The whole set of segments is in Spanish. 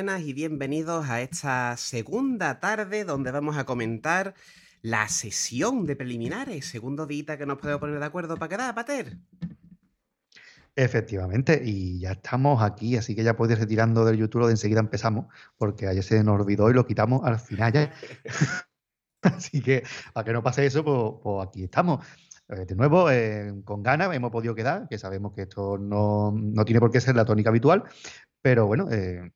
Buenas y bienvenidos a esta segunda tarde donde vamos a comentar la sesión de preliminares. Segundo día que nos podemos poner de acuerdo para quedar, Pater. Efectivamente, y ya estamos aquí, así que ya podéis ir retirando del YouTube de enseguida empezamos, porque ayer se nos olvidó y lo quitamos al final ya. así que para que no pase eso, pues, pues aquí estamos. Eh, de nuevo, eh, con ganas hemos podido quedar, que sabemos que esto no, no, tiene por qué ser la tónica habitual, pero bueno, eh,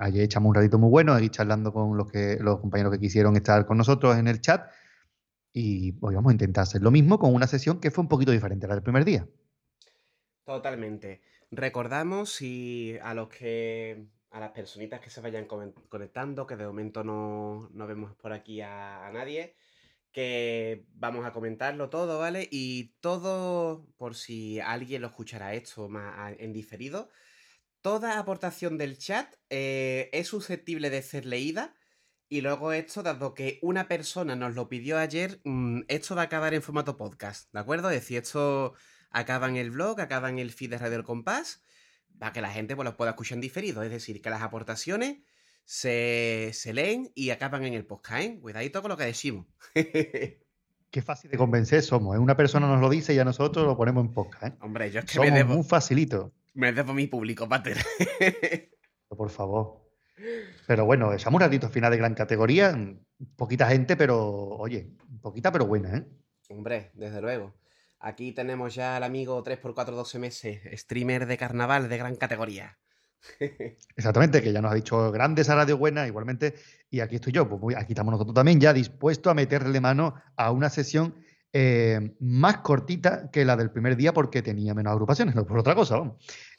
ayer echamos un ratito muy bueno ahí charlando con los, que, los compañeros que quisieron estar con nosotros en el chat y hoy vamos a intentar hacer lo mismo con una sesión que fue un poquito diferente a la del primer día. Totalmente. Recordamos y a los que a las personitas que se vayan conectando, que de momento no, no vemos por aquí a, a, nadie, que vamos a comentarlo todo, ¿vale? Y todo, por si alguien lo escuchará esto más en diferido, toda aportación del chat eh, es susceptible de ser leída. Y luego esto, dado que una persona nos lo pidió ayer, mmm, esto va a acabar en formato podcast, ¿de acuerdo? Es decir, esto acaba en el blog, acaba en el feed de Radio El Compás, para que la gente pues, lo pueda escuchar en diferido. Es decir, que las aportaciones se, se leen y acaban en el podcast, ¿eh? Cuidadito con lo que decimos. Qué fácil de convencer somos. ¿eh? Una persona nos lo dice y a nosotros lo ponemos en podcast. ¿eh? Hombre, yo es que somos me debo, muy facilito. Me debo mi público, Pater. Por favor. Pero bueno, echamos un ratito final de gran categoría. Poquita gente, pero oye, poquita pero buena, ¿eh? Hombre, desde luego. Aquí tenemos ya al amigo 3x4 12 meses, streamer de carnaval de gran categoría. Exactamente, que ya nos ha dicho grandes a Radio Buena, igualmente, y aquí estoy yo, pues muy, aquí estamos nosotros también ya dispuestos a meterle mano a una sesión eh, más cortita que la del primer día porque tenía menos agrupaciones, no por otra cosa.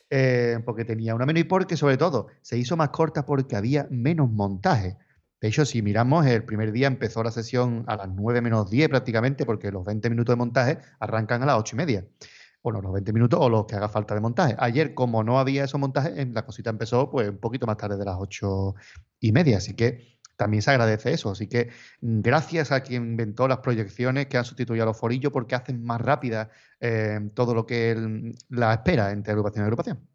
Eh, porque tenía una menos y porque sobre todo se hizo más corta porque había menos montaje. De hecho, si miramos, el primer día empezó la sesión a las 9 menos 10 prácticamente, porque los 20 minutos de montaje arrancan a las 8 y media. Bueno, los 20 minutos o los que haga falta de montaje. Ayer, como no había esos montajes, la cosita empezó pues un poquito más tarde de las 8 y media. Así que también se agradece eso. Así que gracias a quien inventó las proyecciones que han sustituido a los forillos porque hacen más rápida eh, todo lo que el, la espera entre agrupación y agrupación.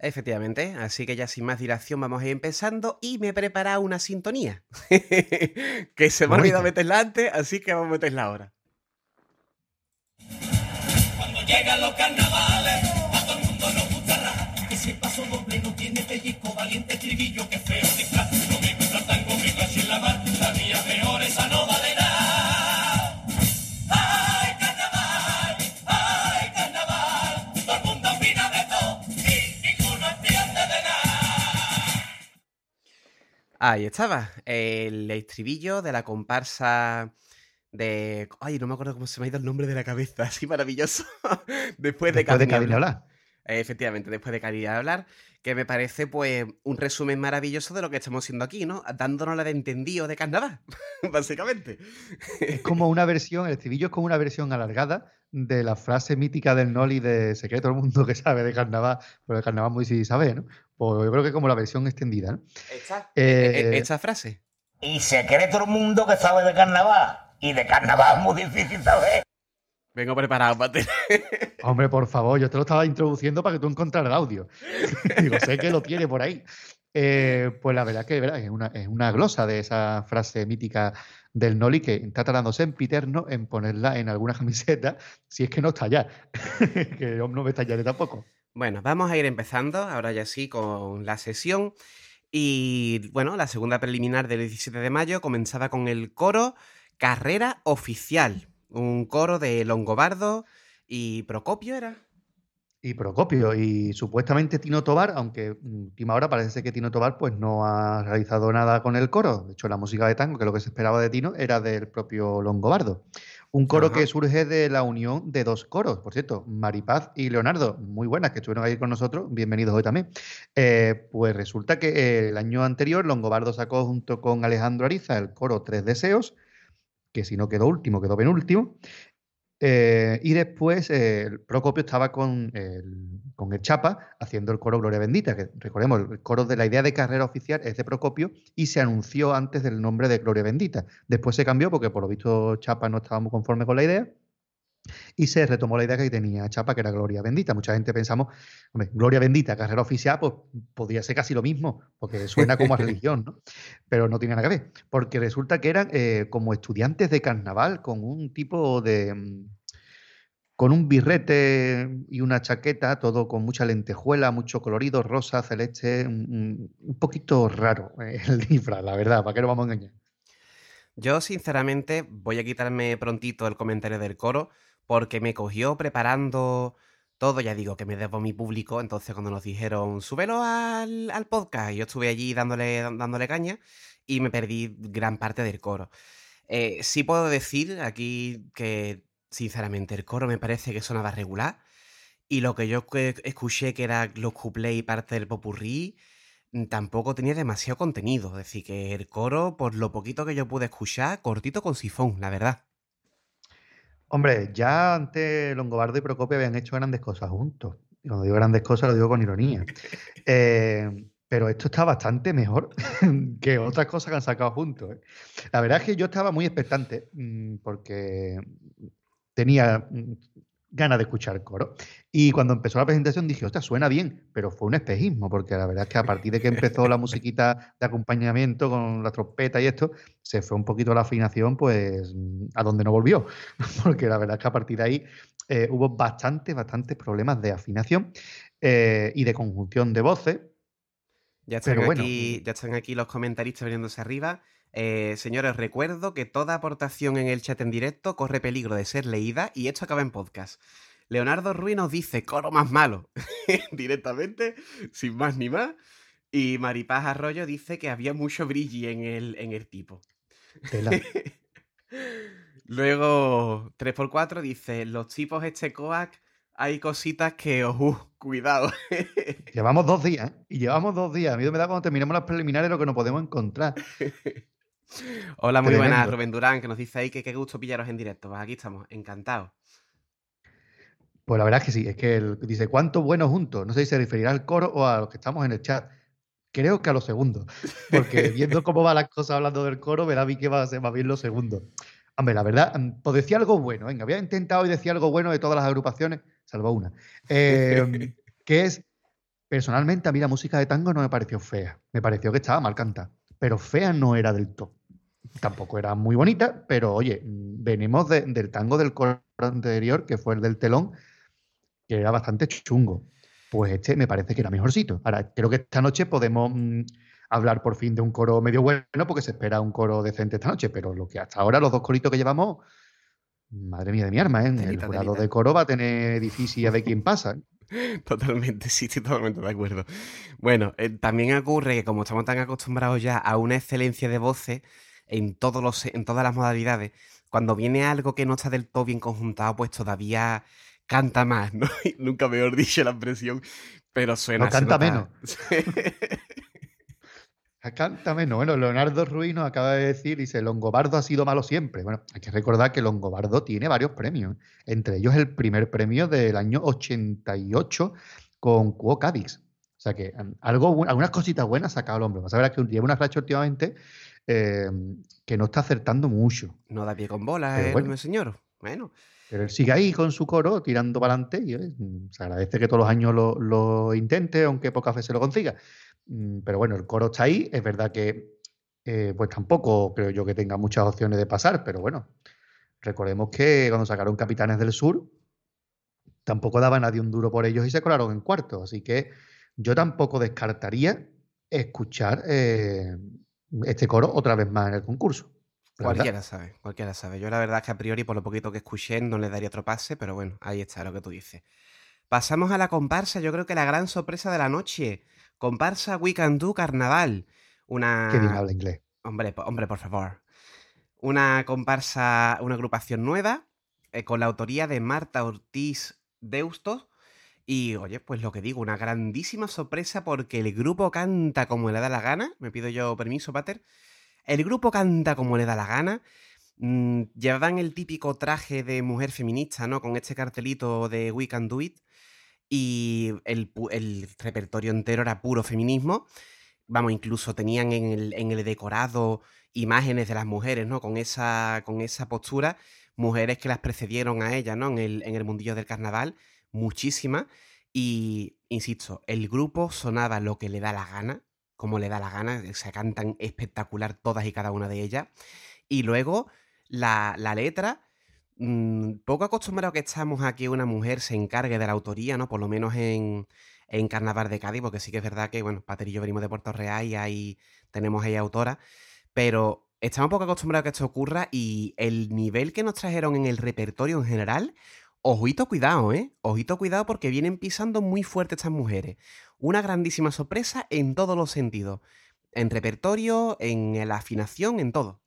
Efectivamente, así que ya sin más dilación vamos a ir empezando y me he preparado una sintonía que se me ha olvidado meterla antes, así que vamos a meterla ahora. Cuando llegan los carnavales, a todo el mundo nos gustará. Que si el paso doble no tiene pellizco, valiente estribillo, que feo. Ahí estaba, el estribillo de la comparsa de... Ay, no me acuerdo cómo se me ha ido el nombre de la cabeza, así maravilloso. después de Después de hablar. Efectivamente, después de Cari hablar, que me parece pues un resumen maravilloso de lo que estamos haciendo aquí, ¿no? Dándonos la de entendido de carnaval, básicamente. Es como una versión, el estribillo es como una versión alargada de la frase mítica del Noli de sé que todo el mundo que sabe de carnaval, pero de carnaval muy sí sabe, ¿no? Pues yo creo que como la versión extendida, ¿no? Esta, Eh, esta frase. Y se cree todo el mundo que sabe de carnaval. Y de carnaval es muy difícil saber. Vengo preparado, Pate. Hombre, por favor, yo te lo estaba introduciendo para que tú encontraras el audio. Digo, sé que lo tiene por ahí. Eh, pues la verdad que ¿verdad? Es, una, es una glosa de esa frase mítica del Noli que está tardándose en Piterno en ponerla en alguna camiseta, si es que no está ya. que no me está ya tampoco. Bueno, vamos a ir empezando, ahora ya sí, con la sesión. Y bueno, la segunda preliminar del 17 de mayo comenzaba con el coro Carrera Oficial. Un coro de Longobardo y Procopio era. Y Procopio, y supuestamente Tino Tobar, aunque última hora parece que Tino Tobar pues no ha realizado nada con el coro. De hecho, la música de tango, que lo que se esperaba de Tino, era del propio Longobardo. Un coro Ajá. que surge de la unión de dos coros, por cierto, Maripaz y Leonardo, muy buenas, que estuvieron ahí con nosotros, bienvenidos hoy también. Eh, pues resulta que eh, el año anterior Longobardo sacó junto con Alejandro Ariza el coro Tres Deseos, que si no quedó último, quedó penúltimo. Eh, y después eh, Procopio estaba con el, con el Chapa haciendo el coro Gloria Bendita, que recordemos, el coro de la idea de carrera oficial es de Procopio y se anunció antes del nombre de Gloria Bendita. Después se cambió porque por lo visto Chapa no estaba muy conforme con la idea y se retomó la idea que tenía Chapa, que era Gloria Bendita. Mucha gente pensamos, hombre, Gloria Bendita, carrera oficial, pues podría ser casi lo mismo, porque suena como a religión, ¿no? Pero no tiene nada que ver, porque resulta que eran eh, como estudiantes de carnaval con un tipo de... Mm, con un birrete y una chaqueta, todo con mucha lentejuela, mucho colorido, rosa, celeste, un, un poquito raro eh, el disfraz, la verdad, ¿para qué nos vamos a engañar? Yo, sinceramente, voy a quitarme prontito el comentario del coro, porque me cogió preparando todo, ya digo que me debo a mi público, entonces cuando nos dijeron, súbelo al, al podcast, yo estuve allí dándole, dándole caña y me perdí gran parte del coro. Eh, sí puedo decir aquí que, sinceramente, el coro me parece que sonaba regular y lo que yo escuché que era los couplets y parte del popurrí mm, tampoco tenía demasiado contenido, es decir, que el coro, por lo poquito que yo pude escuchar, cortito con sifón, la verdad. Hombre, ya antes Longobardo y Procopio habían hecho grandes cosas juntos. Y cuando digo grandes cosas lo digo con ironía. Eh, pero esto está bastante mejor que otras cosas que han sacado juntos. ¿eh? La verdad es que yo estaba muy expectante mm, porque tenía mm, ganas de escuchar coro. Y cuando empezó la presentación dije, ostras, suena bien, pero fue un espejismo, porque la verdad es que a partir de que empezó la musiquita de acompañamiento con la trompeta y esto, se fue un poquito la afinación, pues, a donde no volvió. Porque la verdad es que a partir de ahí eh, hubo bastantes, bastantes problemas de afinación eh, y de conjunción de voces. Ya están, aquí, ya están aquí los comentaristas veniéndose arriba. Eh, señores, recuerdo que toda aportación en el chat en directo corre peligro de ser leída y esto acaba en podcast. Leonardo Ruiz nos dice, coro más malo, directamente, sin más ni más. Y Maripaz Arroyo dice que había mucho brilli en el, en el tipo. Luego, 3x4 dice, los tipos este coac hay cositas que, oh, cuidado. llevamos dos días, ¿eh? y llevamos dos días. A mí me da cuando terminemos las preliminares lo que nos podemos encontrar. Hola, muy buenas, Rubén Durán, que nos dice ahí que qué gusto pillaros en directo. Pues aquí estamos, encantados. Pues la verdad es que sí, es que él dice, ¿cuánto bueno juntos? No sé si se referirá al coro o a los que estamos en el chat. Creo que a los segundos, porque viendo cómo van las cosas hablando del coro, me da a mí que va a ser más bien los segundos. Hombre, la verdad, mm, pues decía algo bueno, venga, había intentado y decía algo bueno de todas las agrupaciones, salvo una, em, que es, personalmente a mí la música de tango no me pareció fea, me pareció que estaba mal cantada, pero fea no era del todo tampoco era muy bonita, pero oye, venimos del tango del coro anterior, que fue el del telón, que era bastante chungo. Pues este me parece que era mejorcito. Ahora, creo que esta noche podemos mm, hablar por fin de un coro medio bueno, porque se espera un coro decente esta noche, pero lo que hasta ahora, los dos coritos que llevamos, madre mía de mi arma, ¿eh? el jurado de coro va a tener difícil a ver quién pasa. Totalmente, sí, estoy totalmente de acuerdo. Bueno, eh, también ocurre que como estamos tan acostumbrados ya a una excelencia de voces, en, todos los, en todas las modalidades, cuando viene algo que no está del todo bien conjuntado, pues todavía canta más, ¿no? Nunca mejor dicho la expresión, pero suena. No canta menos. canta menos. Bueno, Leonardo Ruiz nos acaba de decir, dice, Longobardo ha sido malo siempre. Bueno, hay que recordar que Longobardo tiene varios premios, entre ellos el primer premio del año 88 con Cuo Cadix. O sea que algo, algunas cositas buenas ha sacado el hombre. Vas a ver que lleva una racha últimamente Em, que no está acertando mucho. No da pie con bola, ¿eh, señor. Bueno. Pero él sigue ahí con su coro, tirando para adelante, y mm, se agradece que todos los años lo, intente, aunque pocas veces lo consiga. Mm, pero bueno, el coro está ahí, es verdad que eh, pues tampoco creo yo que tenga muchas opciones de pasar, pero bueno, recordemos que cuando sacaron Capitanes del Sur, tampoco daba nadie un duro por ellos y se colaron en cuarto, así que yo tampoco descartaría escuchar eh, este coro otra vez más en el concurso. Cualquiera sabe, cualquiera sabe. Yo la verdad es que a priori, por lo poquito que escuché, no le daría otro pase, pero bueno, ahí está lo que tú dices. Pasamos a la comparsa, yo creo que la gran sorpresa de la noche. Comparsa We Can Do Carnaval. Una... Qué bien habla inglés. Hombre, hombre, por favor. Una comparsa, una agrupación nueva, eh, con la autoría de Marta Ortiz Deusto, y oye, pues lo que digo, una grandísima sorpresa porque el grupo canta como le da la gana. Me pido yo permiso, Pater. El grupo canta como le da la gana. Mm, llevaban el típico traje de mujer feminista, ¿no? Con este cartelito de We Can Do It. Y el, repertorio entero era puro feminismo. Vamos, incluso tenían en el, en el decorado imágenes de las mujeres, ¿no? Con esa, con esa postura mujeres que las precedieron a ella, ¿no? En el, en el mundillo del carnaval, muchísimas. Y, insisto, el grupo sonaba lo que le da la gana, como le da la gana, se cantan espectacular todas y cada una de ellas. Y luego la, la letra, mm, poco acostumbrado que estamos a que una mujer se encargue de la autoría, ¿no? Por lo menos en, en Carnaval de Cádiz, porque sí que es verdad que, bueno, Pater y yo venimos de Puerto Real y ahí tenemos ahí autora, pero estamos poco acostumbrados a que esto ocurra y el nivel que nos trajeron en el repertorio en general, ojito cuidado, ¿eh? Ojito cuidado porque vienen pisando muy fuerte estas mujeres. Una grandísima sorpresa en todos los sentidos. En repertorio, en la afinación, en todo.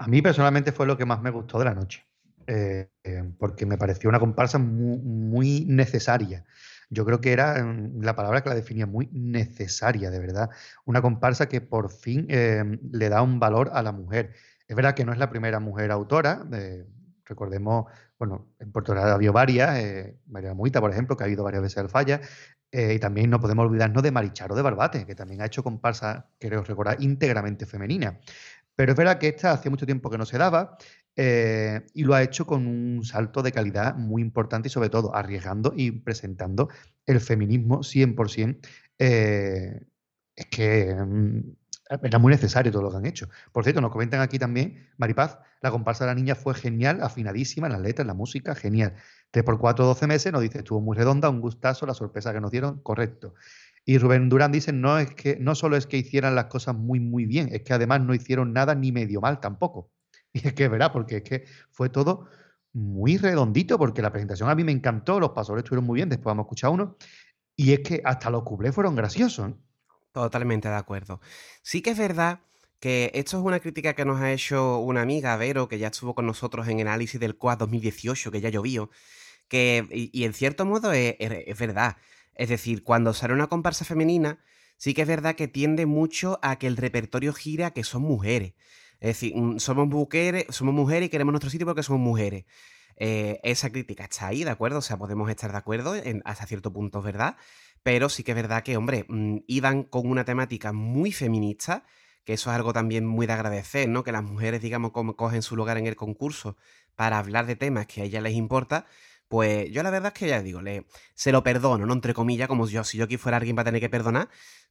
A mí personalmente fue lo que más me gustó de la noche, eh, eh, porque me pareció una comparsa muy, necesaria. Yo creo que era mm, la palabra que la definía muy necesaria, de verdad. Una comparsa que por fin em, le da un valor a la mujer. Es verdad que no es la primera mujer autora. Recordemos, bueno, en Puerto Real ha habido varias, eh, María Muita, por ejemplo, que ha ido varias veces al Falla. eh, y también no podemos olvidarnos de Maricharo de Barbate, que también ha hecho comparsa, creo recordar, íntegramente femenina. Pero es verdad que esta hace mucho tiempo que no se daba eh, y lo ha hecho con un salto de calidad muy importante y sobre todo arriesgando y presentando el feminismo 100%. eh, es que mm, era muy necesario todo lo que han hecho. Por cierto, nos comentan aquí también, Maripaz, la comparsa de la niña fue genial, afinadísima, las letras, la música, genial. 3x4, 12 meses, nos dice, estuvo muy redonda, un gustazo, la sorpresa que nos dieron, correcto. Y Rubén Durán dice, no, es que, no solo es que hicieran las cosas muy, muy bien, es que además no hicieron nada ni medio mal tampoco. Y es que es verdad, porque es que fue todo muy redondito, porque la presentación a mí me encantó, los pasadores estuvieron muy bien, después vamos a escuchar uno, y es que hasta los cuplés fueron graciosos. ¿eh? Totalmente de acuerdo. Sí que es verdad que esto es una crítica que nos ha hecho una amiga, Vero, que ya estuvo con nosotros en el análisis del COA 2018, que ya llovió, que, y, en cierto modo es, verdad. Es decir, cuando sale una comparsa femenina, sí que es verdad que tiende mucho a que el repertorio gire a que son mujeres. Es decir, mm, somos mujeres, somos mujeres y queremos nuestro sitio porque somos mujeres. Eh, esa crítica está ahí, ¿de acuerdo? O sea, podemos estar de acuerdo en- hasta cierto punto, es verdad. Pero sí que es verdad que, hombre, mm, iban con una temática muy feminista, que eso es algo también muy de agradecer, ¿no? Que las mujeres, digamos, como cogen su lugar en el concurso para hablar de temas que a ellas les importa. Pues yo la verdad es que ya digo, le, se lo perdono, ¿no? Entre comillas, como yo, si yo aquí fuera alguien para tener que perdonar,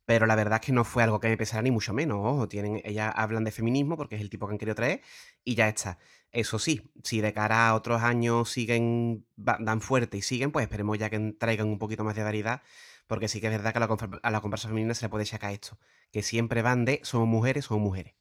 pero la verdad es que no fue algo que me pesara ni mucho menos. Ojo, tienen, ellas hablan de feminismo porque es el tipo que han querido traer y ya está. Eso sí, si de cara a otros años siguen, dan fuerte y siguen, pues esperemos ya que traigan un poquito más de variedad, porque sí que es verdad que a la, a la comparsa femenina se le puede sacar esto, que siempre van de somos mujeres, somos mujeres.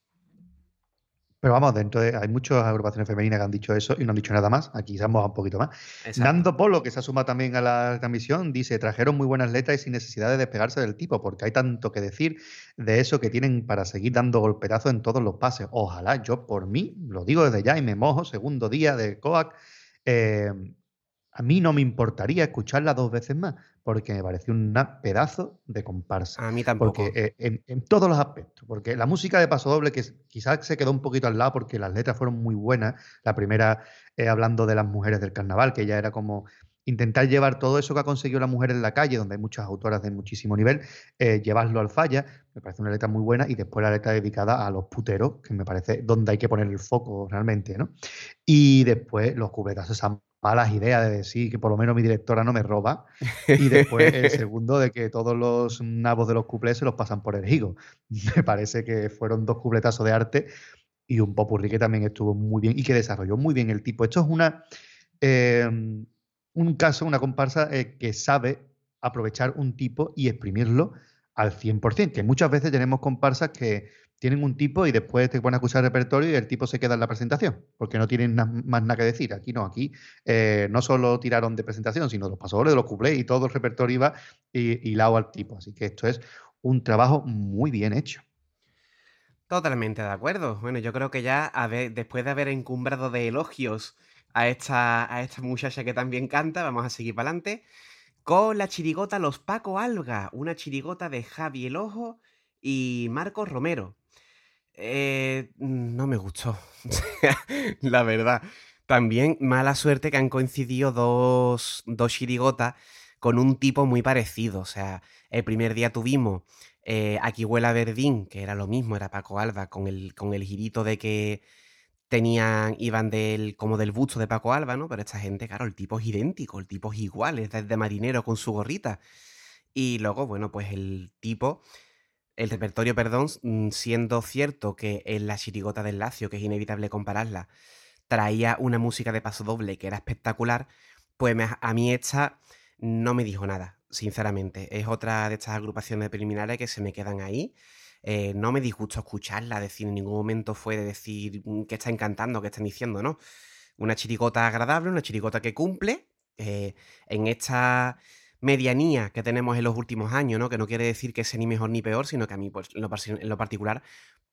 Pero vamos, dentro de, hay muchas agrupaciones femeninas que han dicho eso y no han dicho nada más. Aquí se han mojado un poquito más. Exacto. Nando Polo, que se asuma también a la transmisión, dice, trajeron muy buenas letras y sin necesidad de despegarse del tipo, porque hay tanto que decir de eso que tienen para seguir dando golpetazos en todos los pases. Ojalá, yo por mí, lo digo desde ya y me mojo, segundo día de COAC, eh, a mí no me importaría escucharla dos veces más, porque me pareció un pedazo de comparsa. A mí tampoco. Porque eh, en, en todos los aspectos. Porque la música de Paso Doble, que quizás se quedó un poquito al lado porque las letras fueron muy buenas. La primera eh, hablando de las mujeres del carnaval, que ya era como intentar llevar todo eso que ha conseguido la mujer en la calle, donde hay muchas autoras de muchísimo nivel, eh, llevarlo al falla. Me parece una letra muy buena. Y después la letra dedicada a los puteros, que me parece donde hay que poner el foco realmente, ¿no? Y después los cubretazos, esas malas ideas de decir que por lo menos mi directora no me roba. Y después el segundo de que todos los nabos de los cuplés se los pasan por el higo. Me parece que fueron dos cupletazos de arte y un popurrí que también estuvo muy bien y que desarrolló muy bien el tipo. Esto es una eh, un caso, una comparsa eh, que sabe aprovechar un tipo y exprimirlo al 100%, que muchas veces tenemos comparsas que tienen un tipo y después te ponen a acusar repertorio y el tipo se queda en la presentación, porque no tienen más nada que decir. Aquí no, aquí eh, no solo tiraron de presentación, sino los pasadores, los cuplés y todo el repertorio iba hilado al tipo. Así que esto es un trabajo muy bien hecho. Totalmente de acuerdo. Bueno, yo creo que ya después de haber encumbrado de elogios a esta, a esta muchacha que también canta, vamos a seguir para adelante con la chirigota Los Paco Alga, una chirigota de Javi El Ojo y Marcos Romero. Eh, no me gustó, la verdad. También mala suerte que han coincidido dos, dos chirigotas con un tipo muy parecido. O sea, el primer día tuvimos eh, Aquí huela Verdín, que era lo mismo, era Paco Alba, con el, con el girito de que tenían, iban del, como del busto de Paco Alba, ¿no? Pero esta gente, claro, el tipo es idéntico, el tipo es igual, es de marinero con su gorrita. Y luego, bueno, pues el tipo, el repertorio, perdón, mm, siendo cierto que en la chirigota del Lacio, que es inevitable compararla, traía una música de paso doble que era espectacular, pues a mí esta no me dijo nada, sinceramente. Es otra de estas agrupaciones preliminares que se me quedan ahí eh, no me disgustó escucharla, decir, en ningún momento fue de decir mm, que está encantando, que están diciendo, ¿no? Una chirigota agradable, una chirigota que cumple eh, en esta medianía que tenemos en los últimos años, ¿no? Que no quiere decir que sea ni mejor ni peor, sino que a mí, pues, en, lo, particular,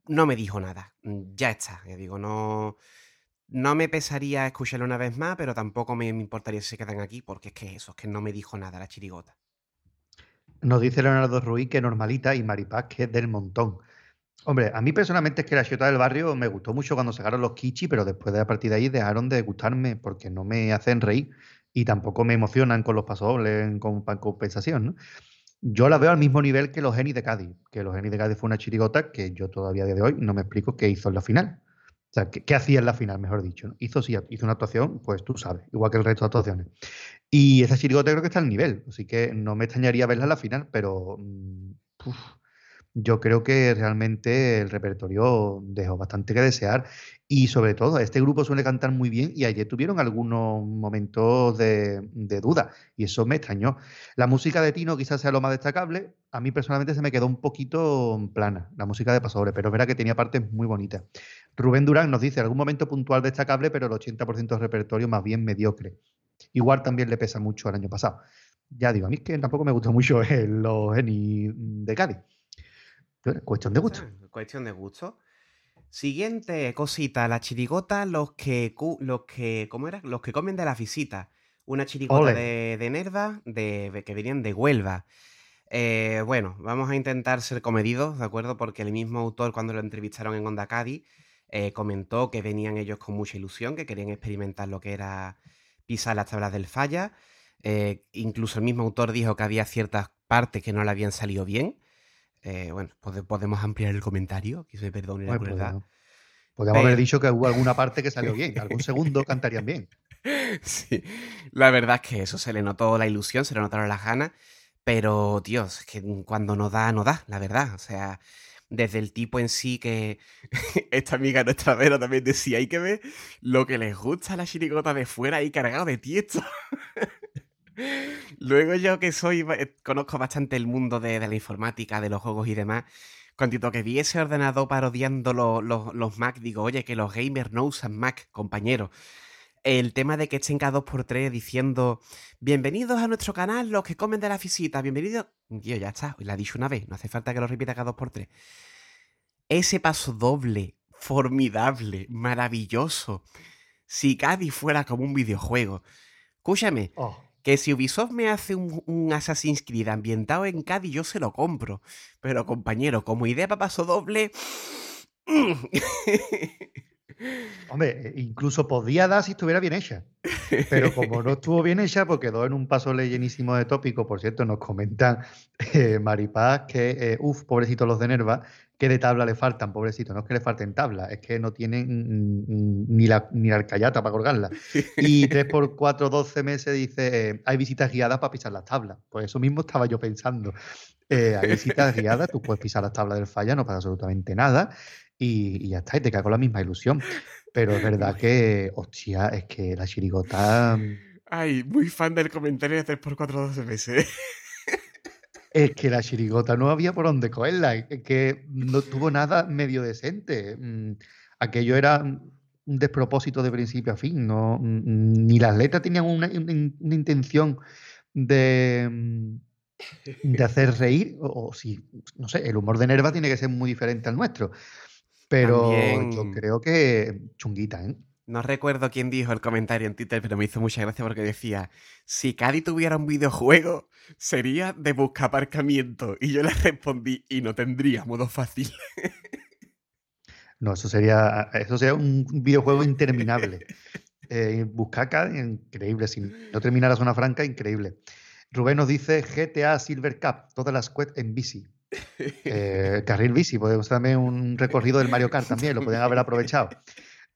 no me dijo nada. Mm, ya está, ya digo, no... No me pesaría escucharlo una vez más, pero tampoco me importaría si se quedan aquí, porque es que eso, es que no me dijo nada la chirigota. Nos dice Leonardo Ruiz que normalita y Maripaz que es del montón. Hombre, a mí personalmente es que la ciudad del barrio me gustó mucho cuando sacaron los kichi, pero después de a partir de ahí dejaron de gustarme porque no me hacen reír y tampoco me emocionan con los pasodobles en compensación, ¿no? Yo la veo al mismo nivel que los Genis de Cádiz, que los Genis de Cádiz fue una chirigota que yo todavía a día de hoy no me explico qué hizo en la final. O sea, qué, hacía en la final, mejor dicho. Hizo, sí, hizo una actuación, pues tú sabes, igual que el resto de actuaciones. Y esa chirigota creo que está al nivel, así que no me extrañaría verla en la final, pero mm, yo creo que realmente el repertorio dejó bastante que desear y sobre todo este grupo suele cantar muy bien y ayer tuvieron algunos momentos de, duda y eso me extrañó. La música de Tino quizás sea lo más destacable, a mí personalmente se me quedó un poquito plana la música de Pasobre, pero verá que tenía partes muy bonitas. Rubén Durán nos dice algún momento puntual destacable, pero el 80% del repertorio más bien mediocre. Igual también le pesa mucho el año pasado. Ya digo, a mí es que tampoco me gusta mucho los Eni de Cádiz. cuestión de gusto. Cuestión de gusto. Siguiente cosita, la chirigota, los que, los que, ¿cómo era? Los que comen de la visita. Una chirigota de, de Nerva de, que venían de Huelva. Eh, bueno, vamos a intentar ser comedidos, ¿de acuerdo? Porque el mismo autor, cuando lo entrevistaron en Onda Cádiz, eh, comentó que venían ellos con mucha ilusión, que querían experimentar lo que era pisar las tablas del falla. Eh, incluso el mismo autor dijo que había ciertas partes que no le habían salido bien. Eh, bueno, podemos ampliar el comentario, que se perdone la verdad. Podríamos haber dicho que hubo alguna parte que salió bien, algún segundo cantarían bien. Sí, la verdad es que eso se le notó la ilusión, se le notaron las ganas, pero Dios, es que cuando no da, no da, la verdad. O sea, desde el tipo en sí que esta amiga nuestra Vera también decía, hay que ver lo que les gusta la chirigota de fuera ahí cargado de tiesto. Luego yo que soy, eh, conozco bastante el mundo de, la informática, de los juegos y demás, cuando que vi ese ordenador parodiando los, los, los Mac, digo, oye, que los gamers no usan Mac, compañero el tema de que estén cada dos por tres diciendo bienvenidos a nuestro canal los que comen de la visita, bienvenidos. Tío, ya está, la he dicho una vez, no hace falta que lo repita cada dos por tres. Ese paso doble, formidable, maravilloso. Si Cádiz fuera como un videojuego. Escúchame, oh. que si Ubisoft me hace un, un, Assassin's Creed ambientado en Cádiz, yo se lo compro. Pero compañero, como idea para paso doble... Hombre, e incluso podía dar si estuviera bien hecha. Pero como no estuvo bien hecha, pues quedó en un paso llenísimo de tópico. Por cierto, nos comentan eh, Maripaz que, eh, uff, pobrecitos los de Nerva, que de tabla le faltan, pobrecito. No es que le falten tabla, es que no tienen ni la, ni la alcayata para colgarla. Y 3 por 4, 12 meses dice, eh, hay visitas guiadas para pisar las tablas. Pues eso mismo estaba yo pensando. hay visitas guiadas, tú puedes pisar las tablas del falla, no pasa absolutamente nada y, ya está, y te cae con la misma ilusión. Pero es verdad que, hostia, es que la chirigota. Mm, Ay, muy fan del comentario de 3x4 12 meses. Es que la chirigota no había por dónde cogerla, es que no tuvo nada medio decente. Mm, aquello era un despropósito de principio a fin, no, mm, ni las letras tenían una, intención de, de hacer reír, o, o, si, no sé, el humor de Nerva tiene que ser muy diferente al nuestro. Pero yo creo que chunguita, ¿eh? No recuerdo quién dijo el comentario en Twitter, pero me hizo mucha gracia porque decía, si Cádiz tuviera un videojuego, sería de busca aparcamiento. Y yo le respondí, y no tendría modo fácil. No, eso sería, eso sería un videojuego interminable. Eh, buscar increíble. Si no termina la zona franca, increíble. Rubén nos dice GTA Silver Cup, todas las quests en bici. Eh, carril bici, podemos también un recorrido del Mario Kart también, lo pueden haber aprovechado.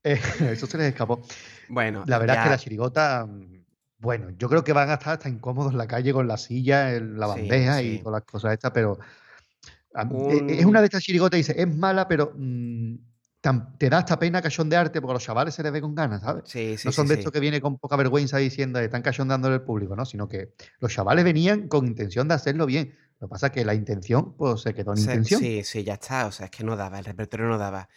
Eh, eso se les escapó. Bueno, La verdad es que ya- la chirigota, bueno, yo creo que van a estar hasta incómodos en la calle con la silla, la bandeja sí. y todas las cosas estas, pero a- e- Un- es una de estas chirigotas, dice, es mala, pero mm, tan- te da hasta pena cachondearte porque a los chavales se les ve con ganas, ¿sabes? Sí, sí, no son sí, de estos que viene con poca vergüenza diciendo, están cachondeándole al público, ¿no? Sino que los chavales venían con intención de hacerlo bien. Lo que pasa es que la intención, pues se quedó en intención. Sí, sí, ya está. O sea, es que no daba, el repertorio no daba.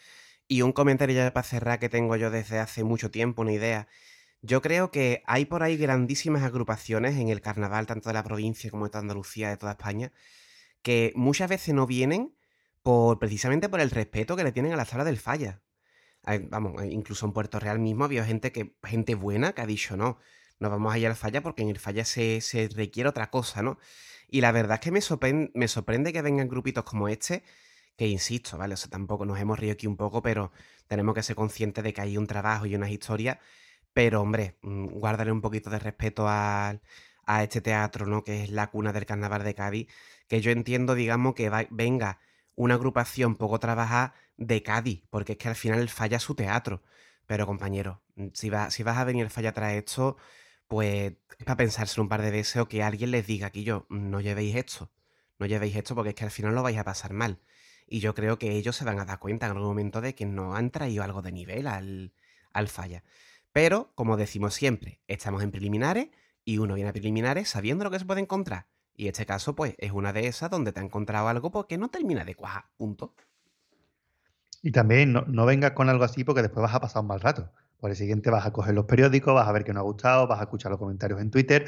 Y un comentario ya para cerrar que tengo yo desde hace mucho tiempo, una idea. Yo creo que hay por ahí grandísimas agrupaciones en el carnaval, tanto de la provincia como de Andalucía, de toda España, que muchas veces no vienen por precisamente por el respeto que le tienen a la sala del falla. Vamos, eh, incluso en Puerto Real mismo había gente que, gente buena que ha dicho no, no vamos a ir al falla porque en el falla se, se requiere otra cosa, ¿no? Y la verdad es que me sorprende, que vengan grupitos como este, que insisto, ¿vale? O sea, tampoco nos hemos reído aquí un poco, pero tenemos que ser conscientes de que hay un trabajo y unas historias. Pero, hombre, mm, guárdale un poquito de respeto a este teatro, ¿no? Que es la cuna del carnaval de Cádiz. Que yo entiendo, digamos, que va- venga una agrupación poco trabajada de Cádiz, porque es que al final falla su teatro. Pero, compañero, mm, si, va- si vas a venir falla tras esto, pues es para pensárselo un par de veces o que alguien les diga aquí yo, no llevéis esto, no llevéis esto porque es que al final lo vais a pasar mal. Y yo creo que ellos se van a dar cuenta en algún momento de que no han traído algo de nivel al, al falla. Pero, como decimos siempre, estamos en preliminares y uno viene a preliminares sabiendo lo que se puede encontrar. Y este caso, pues, es una de esas donde te ha encontrado algo porque no termina de cuajar. Punto. Y también no, no vengas con algo así porque después vas a pasar un mal rato. Por el siguiente vas a coger los periódicos, vas a ver que no ha gustado, vas a escuchar los comentarios en Twitter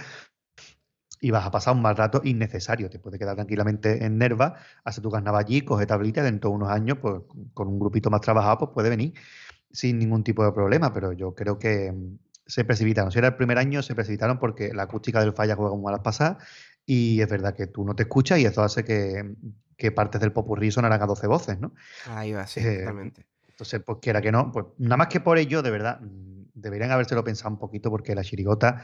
y vas a pasar un mal rato innecesario. Te puedes quedar tranquilamente en Nerva, hace tu carnaval allí, coge tablita y dentro de unos años, pues con un grupito más trabajado, pues puede venir sin ningún tipo de problema. Pero yo creo que mm, se precipitaron. Si era el primer año, se precipitaron porque la acústica del falla juega como a las pasadas y es verdad que tú no te escuchas y eso hace que, que partes del popurrí sonaran a 12 voces, ¿no? Ahí va, sí, Eh, totalmente. Entonces, pues quiera que no, pues nada más que por ello, de verdad, mm, deberían habérselo pensado un poquito porque la chirigota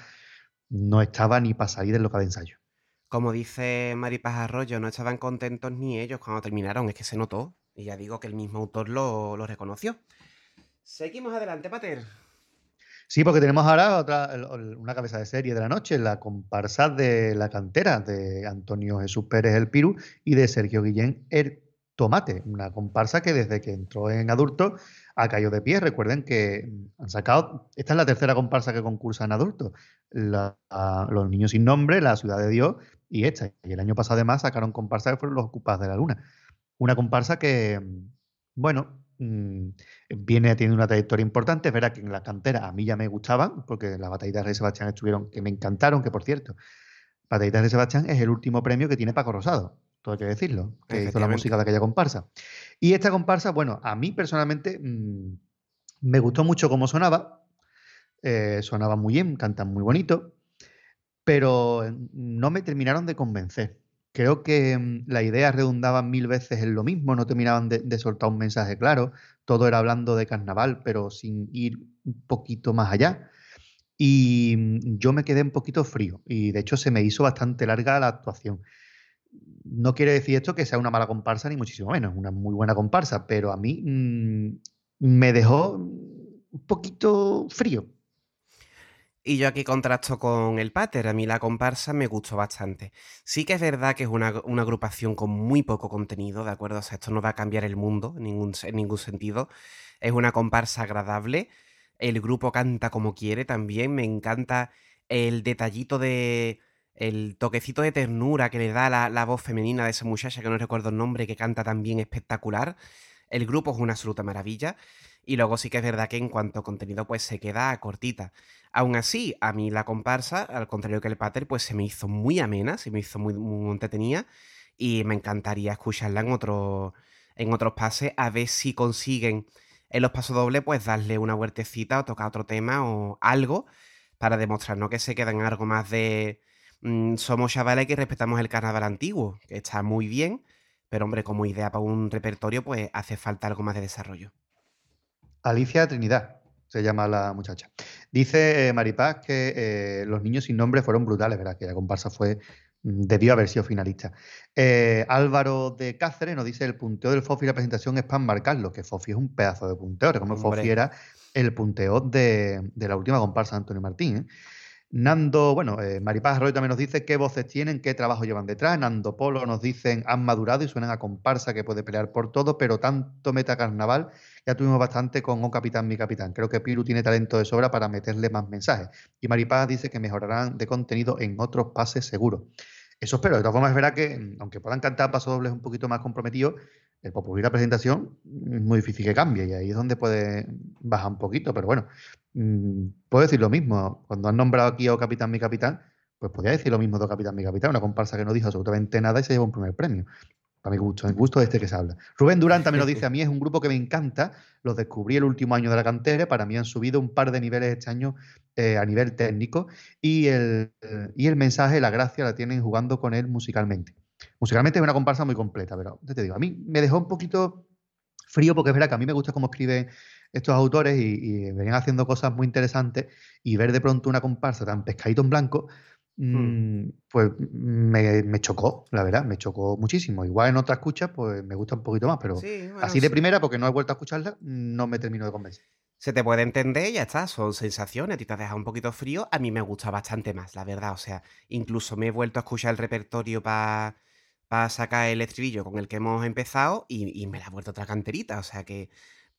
no estaba ni para salir del local de ensayo. Como dice Maripaz Arroyo, no estaban contentos ni ellos cuando terminaron, es que se notó. Y ya digo que el mismo autor lo, lo reconoció. Seguimos adelante, Pater. Sí, porque tenemos ahora otra, una cabeza de serie de la noche, la comparsa de la cantera de Antonio Jesús Pérez el Piru y de Sergio Guillén el Tomate, una comparsa que desde que entró en adultos ha caído de pie. Recuerden que han sacado, esta es la tercera comparsa que concursa en adultos, Los Niños Sin Nombre, La Ciudad de Dios y esta. Y el año pasado además sacaron comparsa que fueron Los Ocupados de la Luna. Una comparsa que, bueno, mm, viene teniendo una trayectoria importante. Es verdad que en la cantera a mí ya me gustaban, porque las batallitas de Sebastián estuvieron, que me encantaron, que por cierto, Batallitas de Sebastián es el último premio que tiene Paco Rosado, todo hay que decirlo, que hizo la música de aquella comparsa. Y esta comparsa, bueno, a mí personalmente mm, me gustó mucho cómo sonaba, eh, sonaba muy bien, cantan muy bonito, pero no me terminaron de convencer. Creo que mm, la idea redundaba mil veces en lo mismo, no terminaban de, de soltar un mensaje claro, todo era hablando de carnaval, pero sin ir un poquito más allá. Y mm, yo me quedé un poquito frío y de hecho se me hizo bastante larga la actuación. No quiere decir esto que sea una mala comparsa, ni muchísimo menos, una muy buena comparsa, pero a mí mm, me dejó un poquito frío. Y yo aquí contrasto con el Pater. A mí la comparsa me gustó bastante. Sí que es verdad que es una, agrupación con muy poco contenido, ¿de acuerdo? O sea, esto no va a cambiar el mundo en ningún sentido. Es una comparsa agradable. El grupo canta como quiere también. Me encanta el detallito de. El toquecito de ternura que le da la, la voz femenina de esa muchacha, que no recuerdo el nombre, que canta también espectacular. El grupo es una absoluta maravilla. Y luego sí que es verdad que en cuanto a contenido, pues se queda cortita. Aún así, a mí la comparsa, al contrario que el pater, pues se me hizo muy amena, se me hizo muy, muy entretenida y me encantaría escucharla en, otro, en otros pases a ver si consiguen en los pasos dobles pues darle una huertecita o tocar otro tema o algo para demostrarnos que se quedan algo más de mm, somos chavales que respetamos el carnaval antiguo, que está muy bien, pero hombre, como idea para un repertorio pues hace falta algo más de desarrollo. Alicia Trinidad se llama la muchacha. Dice eh, Maripaz que eh, los niños sin nombre fueron brutales, ¿verdad? Que la comparsa fue mm, debió haber sido finalista. Eh, Álvaro de Cáceres nos dice el punteo del Fofi y la presentación es para marcarlo, que Fofi es un pedazo de punteo, como Fofi era el punteo de, de la última comparsa de Antonio Martín. ¿eh? Nando, bueno, eh, Maripaz Arroyo también nos dice qué voces tienen, qué trabajo llevan detrás. Nando Polo nos dicen han madurado y suenan a comparsa que puede pelear por todo, pero tanto meta carnaval ya tuvimos bastante con Oh Capitán, mi capitán. Creo que Piru tiene talento de sobra para meterle más mensajes. Y Maripaz dice que mejorarán de contenido en otros pases seguros. Eso espero. De todas formas, es verdad que, aunque puedan cantar pasodobles un poquito más comprometidos, el popular la presentación es muy difícil que cambie y ahí es donde puede bajar un poquito. Pero bueno, Mm, puedo decir lo mismo. Cuando han nombrado aquí a Capitán, mi capitán, pues podría decir lo mismo de Capitán, mi capitán, una comparsa que no dijo absolutamente nada y se lleva un primer premio. Para mi gusto, el gusto de este que se habla. Rubén Durán también lo dice, a mí es un grupo que me encanta, los descubrí el último año de la cantera, para mí han subido un par de niveles este año eh, a nivel técnico y el, y el mensaje, la gracia la tienen jugando con él musicalmente. Musicalmente es una comparsa muy completa, pero te digo, a mí me dejó un poquito frío porque es verdad que a mí me gusta cómo escribe estos autores y, venían haciendo cosas muy interesantes y ver de pronto una comparsa tan pescadito en blanco, hmm. mm, pues me, chocó, la verdad, me chocó muchísimo. Igual en otra escucha, pues me gusta un poquito más, pero así de primera, porque no he vuelto a escucharla, no me termino de convencer. Se te puede entender ya está, son sensaciones, a ti te has dejado un poquito frío, a mí me gusta bastante más, la verdad, o sea, incluso me he vuelto a escuchar el repertorio para sacar el estribillo con el que hemos empezado y, y me la he vuelto otra canterita, o sea que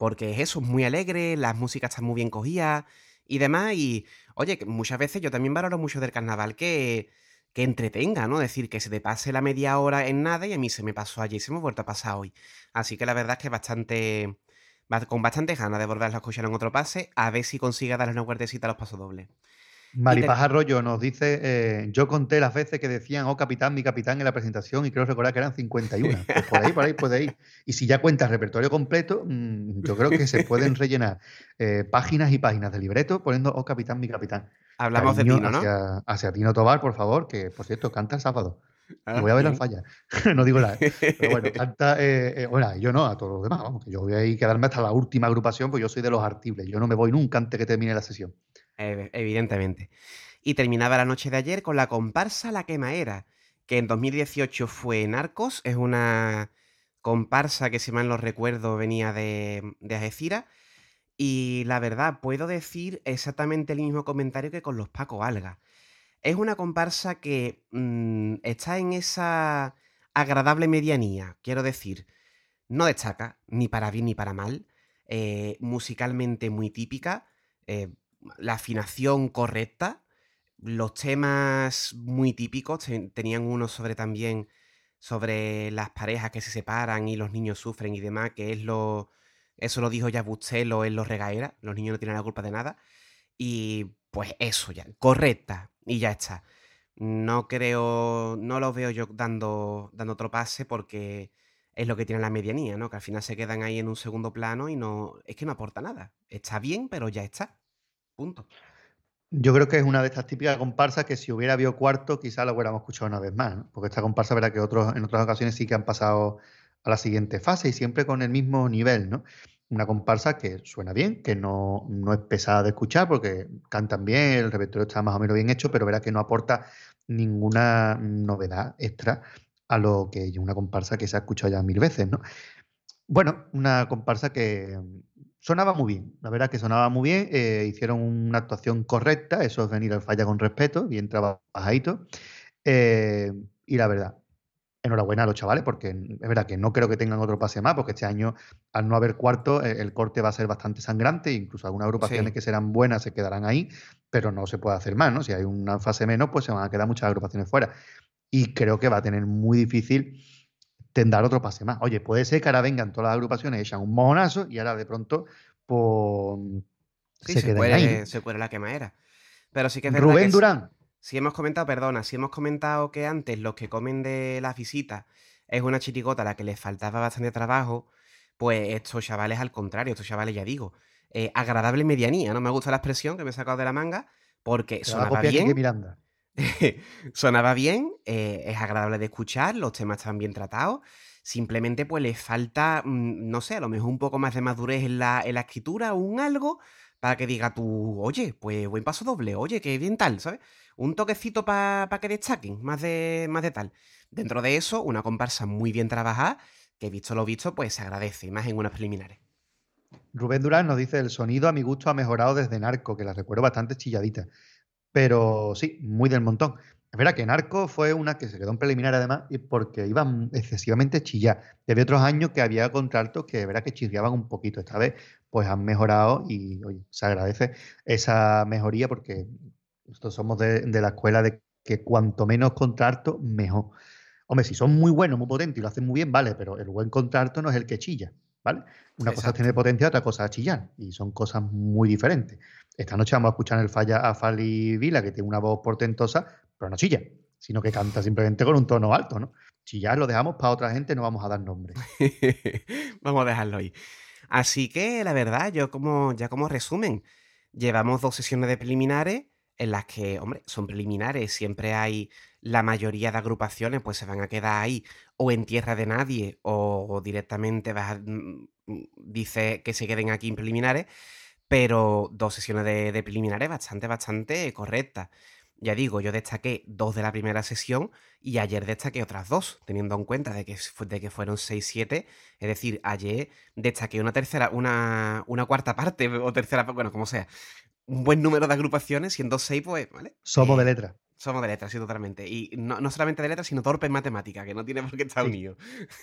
porque es eso, es muy alegre, las músicas están muy bien cogidas y demás. Y, oye, muchas veces yo también valoro mucho del carnaval que, que entretenga, ¿no? Decir, que se te pase la media hora en nada y a mí se me pasó allí y se me ha vuelto a pasar hoy. Así que la verdad es que bastante, con bastante ganas de volverlo a escuchar en otro pase, a ver si consigue darle una huertecita a los pasos Maripaz Arroyo nos dice, eh, yo conté las veces que decían, oh capitán, mi capitán en la presentación y creo recordar que eran 51. Pues por ahí, por ahí, puede ir. Y si ya cuentas repertorio completo, mm, yo creo que se pueden rellenar eh, páginas y páginas de libreto poniendo, oh capitán, mi capitán. Hablamos de Tino, ¿no? Hacia, hacia, Tino Tobar, por favor, que por cierto canta el sábado. Ah, voy a ver al falla. no digo nada. Pero bueno, canta. Eh, bueno, yo no, a todos los demás. Vamos, que yo voy a ir quedarme hasta la última agrupación, pues yo soy de los artibles. Yo no me voy nunca antes que termine la sesión evidentemente. Y terminaba la noche de ayer con la comparsa La Quemaera, que en 2018 fue Narcos, es una comparsa que si mal no recuerdo venía de, de Algeciras. Y la verdad, puedo decir exactamente el mismo comentario que con los Paco Alga. Es una comparsa que mm, está en esa agradable medianía, quiero decir. No destaca, ni para bien ni para mal. Eh, musicalmente muy típica. Eh, la afinación correcta, los temas muy típicos, tenían uno sobre también sobre las parejas que se separan y los niños sufren y demás, que es lo... Eso lo dijo ya Bustelo en Los Regaera, los niños no tienen la culpa de nada. Y pues eso ya, correcta, y ya está. No creo, no lo veo yo dando, dando otro pase porque es lo que tiene la medianía, ¿no? Que al final se quedan ahí en un segundo plano y no, es que no aporta nada. Está bien, pero ya está. Punto. Yo creo que es una de estas típicas comparsas que si hubiera habido cuarto, quizá lo hubiéramos escuchado una vez más, porque esta comparsa verá que otros, en otras ocasiones sí que han pasado a la siguiente fase y siempre con el mismo nivel, ¿no? Una comparsa que suena bien, que no, no es pesada de escuchar porque cantan bien, el repertorio está más o menos bien hecho, pero verá que no aporta ninguna novedad extra a lo que es una comparsa que se ha escuchado ya mil veces, ¿no? Bueno, una comparsa que, sonaba muy bien, la verdad que sonaba muy bien, eh, hicieron una actuación correcta, eso es venir al falla con respeto, bien trabajadito. Eh, y la verdad, enhorabuena a los chavales, porque es verdad que no creo que tengan otro pase más, porque este año, al no haber cuarto, eh, el corte va a ser bastante sangrante, incluso algunas agrupaciones que serán buenas se quedarán ahí, pero no se puede hacer más, ¿no? Si hay una fase menos, pues se van a quedar muchas agrupaciones fuera. Y creo que va a tener muy difícil tendrá otro pase más. Oye, puede ser que ahora vengan todas las agrupaciones, echan un mojonazo y ahora de pronto, pues. se, se ahí. Se cuela la quemadera. Pero sí que es verdad Rubén Durán. Si hemos comentado, perdona, si hemos comentado que antes los que comen de las visitas es una chirigota a la que les faltaba bastante trabajo, pues estos chavales al contrario, estos chavales ya digo, eh, agradable medianía, ¿no? Me gusta la expresión que me he sacado de la manga, porque sonaba bien. Miranda. Sonaba bien, eh, es agradable de escuchar, los temas están bien tratados. Simplemente, pues le falta, mm, no sé, a lo mejor un poco más de madurez en la, en la escritura un algo, para que diga tú, oye, pues buen paso doble, oye, qué bien tal, ¿sabes? Un toquecito para que destaquen, más de, más de tal. Dentro de eso, una comparsa muy bien trabajada, que visto lo visto, pues se agradece, más en unas preliminares. Rubén Durán nos dice, el sonido a mi gusto ha mejorado desde Narco, que la recuerdo bastante chilladita. Pero sí, muy del montón. Es verdad que Narco fue una que se quedó en preliminar además y porque iban excesivamente chillar. Y había otros años que había contratos que es verdad que chirriaban un poquito. Esta vez pues han mejorado y oye, se agradece esa mejoría porque nosotros somos de, la escuela de que cuanto menos contrato, mejor. Hombre, si son muy buenos, muy potentes y lo hacen muy bien, vale, pero el buen contrato no es el que chilla, ¿vale? Una cosa es tener potencia, otra cosa es chillar. Y son cosas muy diferentes. Esta noche vamos a escuchar en el falla a Fali Vila, que tiene una voz portentosa, pero no chilla, sino que canta simplemente con un tono alto, ¿no? Chillar lo dejamos para otra gente, no vamos a dar nombre. vamos a dejarlo ahí. Así que, la verdad, yo como, ya como resumen, llevamos dos sesiones de preliminares en las que, hombre, son preliminares, siempre hay la mayoría de agrupaciones, pues se van a quedar ahí o en tierra de nadie o, directamente vas mm, mm, dice que se queden aquí en preliminares pero dos sesiones de, preliminares bastante, bastante correctas. Ya digo, yo destaqué dos de la primera sesión y ayer destaqué otras dos, teniendo en cuenta de que, de que fueron 6-7. Es decir, ayer destaqué una tercera, una, una cuarta parte o tercera, bueno, como sea. Un buen número de agrupaciones, siendo seis, pues, ¿vale? Somos de eh, letra. Somos de letra, sí, totalmente. Y no, solamente de letra, sino torpe en matemática, que no tiene por qué estar unido.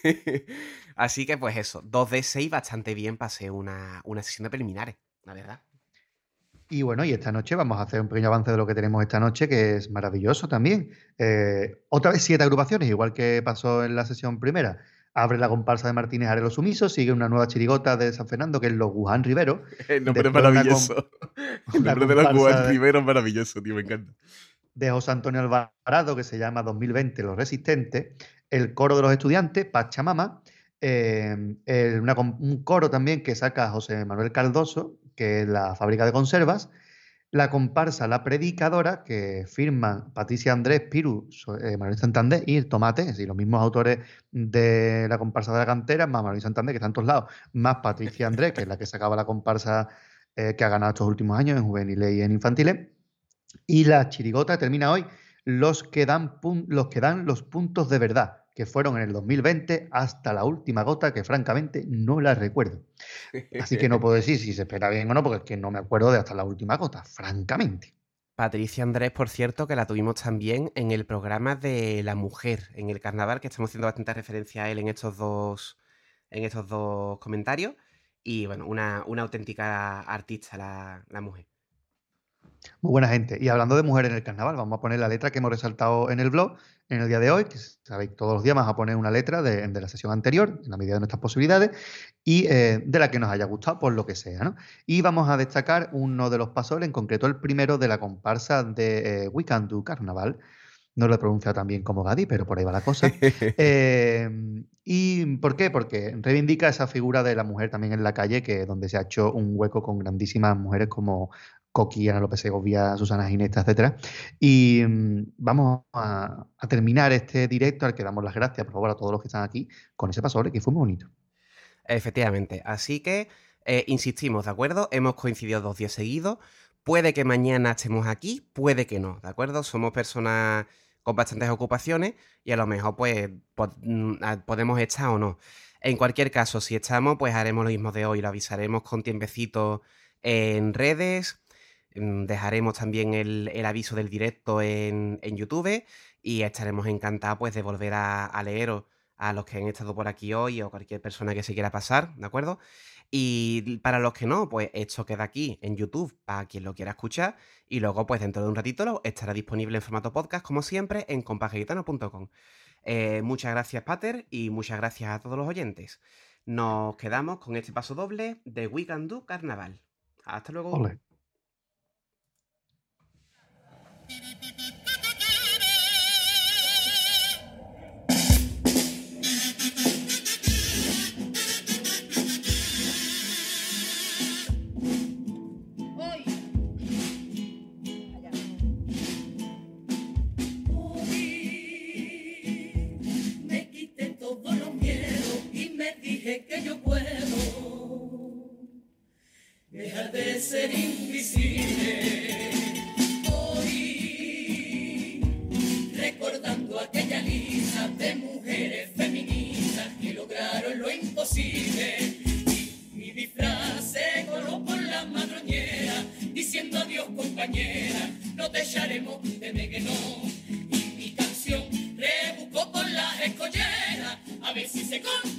Así que, pues eso, dos de seis bastante bien pasé una, una sesión de preliminares la verdad. Y bueno, y esta noche vamos a hacer un pequeño avance de lo que tenemos esta noche, que es maravilloso también. Eh, otra vez siete agrupaciones, igual que pasó en la sesión primera. Abre la comparsa de Martínez Arelo Sumiso, sigue una nueva chirigota de San Fernando, que es los Wuhan Rivero. El nombre es maravilloso. El nombre de los Wuhan Rivero es maravilloso, tío, me encanta. De José Antonio Alvarado, que se llama 2020 Los Resistentes. El coro de los estudiantes, Pachamama. Eh, un coro también que saca José Manuel Cardoso, que es la fábrica de conservas, la comparsa La Predicadora, que firman Patricia Andrés, Piru, eh, Manuel Santander y el Tomate, y los mismos autores de la comparsa de la cantera, más Manuel Santander, que está en todos lados, más Patricia Andrés, que es la que sacaba la comparsa eh, que ha ganado estos últimos años en juveniles y en infantiles. Y la chirigota termina hoy, los que dan, los, que dan los puntos de verdad que fueron en el 2020 hasta la última gota, que francamente no la recuerdo. Así que no puedo decir si se espera bien o no, porque es que no me acuerdo de hasta la última gota, francamente. Patricia Andrés, por cierto, que la tuvimos también en el programa de La Mujer, en el carnaval, que estamos haciendo bastante referencia a él en estos dos, en estos dos comentarios. Y bueno, una, una auténtica artista la, la mujer. Muy buena gente. Y hablando de mujeres en el carnaval, vamos a poner la letra que hemos resaltado en el blog en el día de hoy, que sabéis, todos los días vamos a poner una letra de, la sesión anterior, en la medida de nuestras posibilidades, y eh, de la que nos haya gustado, por lo que sea. ¿no? Y vamos a destacar uno de los pasos, en concreto el primero de la comparsa de eh, We Can Do Carnaval. No lo he pronunciado tan bien como Gadi, pero por ahí va la cosa. Eh, ¿Y por qué? Porque reivindica esa figura de la mujer también en la calle, que donde se ha hecho un hueco con grandísimas mujeres como Coqui, Ana López Segovia, Susana Ginesta, etcétera. Y mm, vamos a, terminar este directo al que damos las gracias, por favor, a todos los que están aquí con ese paso que fue muy bonito. Efectivamente. Así que eh, insistimos, ¿de acuerdo? Hemos coincidido dos días seguidos. Puede que mañana estemos aquí, puede que no, ¿de acuerdo? Somos personas con bastantes ocupaciones y a lo mejor pues mm, podemos estar o no. En cualquier caso, si estamos, pues haremos lo mismo de hoy, lo avisaremos con tiempecito en redes, dejaremos también el, aviso del directo en, YouTube y estaremos encantados pues, de volver a, leeros a los que han estado por aquí hoy o cualquier persona que se quiera pasar, ¿de acuerdo? Y para los que no, pues esto queda aquí en YouTube para quien lo quiera escuchar y luego pues dentro de un ratito estará disponible en formato podcast como siempre en compagitano.com. Eh, muchas gracias Pater y muchas gracias a todos los oyentes. Nos quedamos con este paso doble de We Can Do Carnaval. Hasta luego. Hoy me quité todos los miedos y me dije que yo puedo. Deja de ser invisible. aquella lista de mujeres feministas que lograron lo imposible. Y mi disfraz se coló por la madroñera, diciendo adiós compañera, no te echaremos, teme que no. Y mi canción rebuscó por la escollera, a ver si se con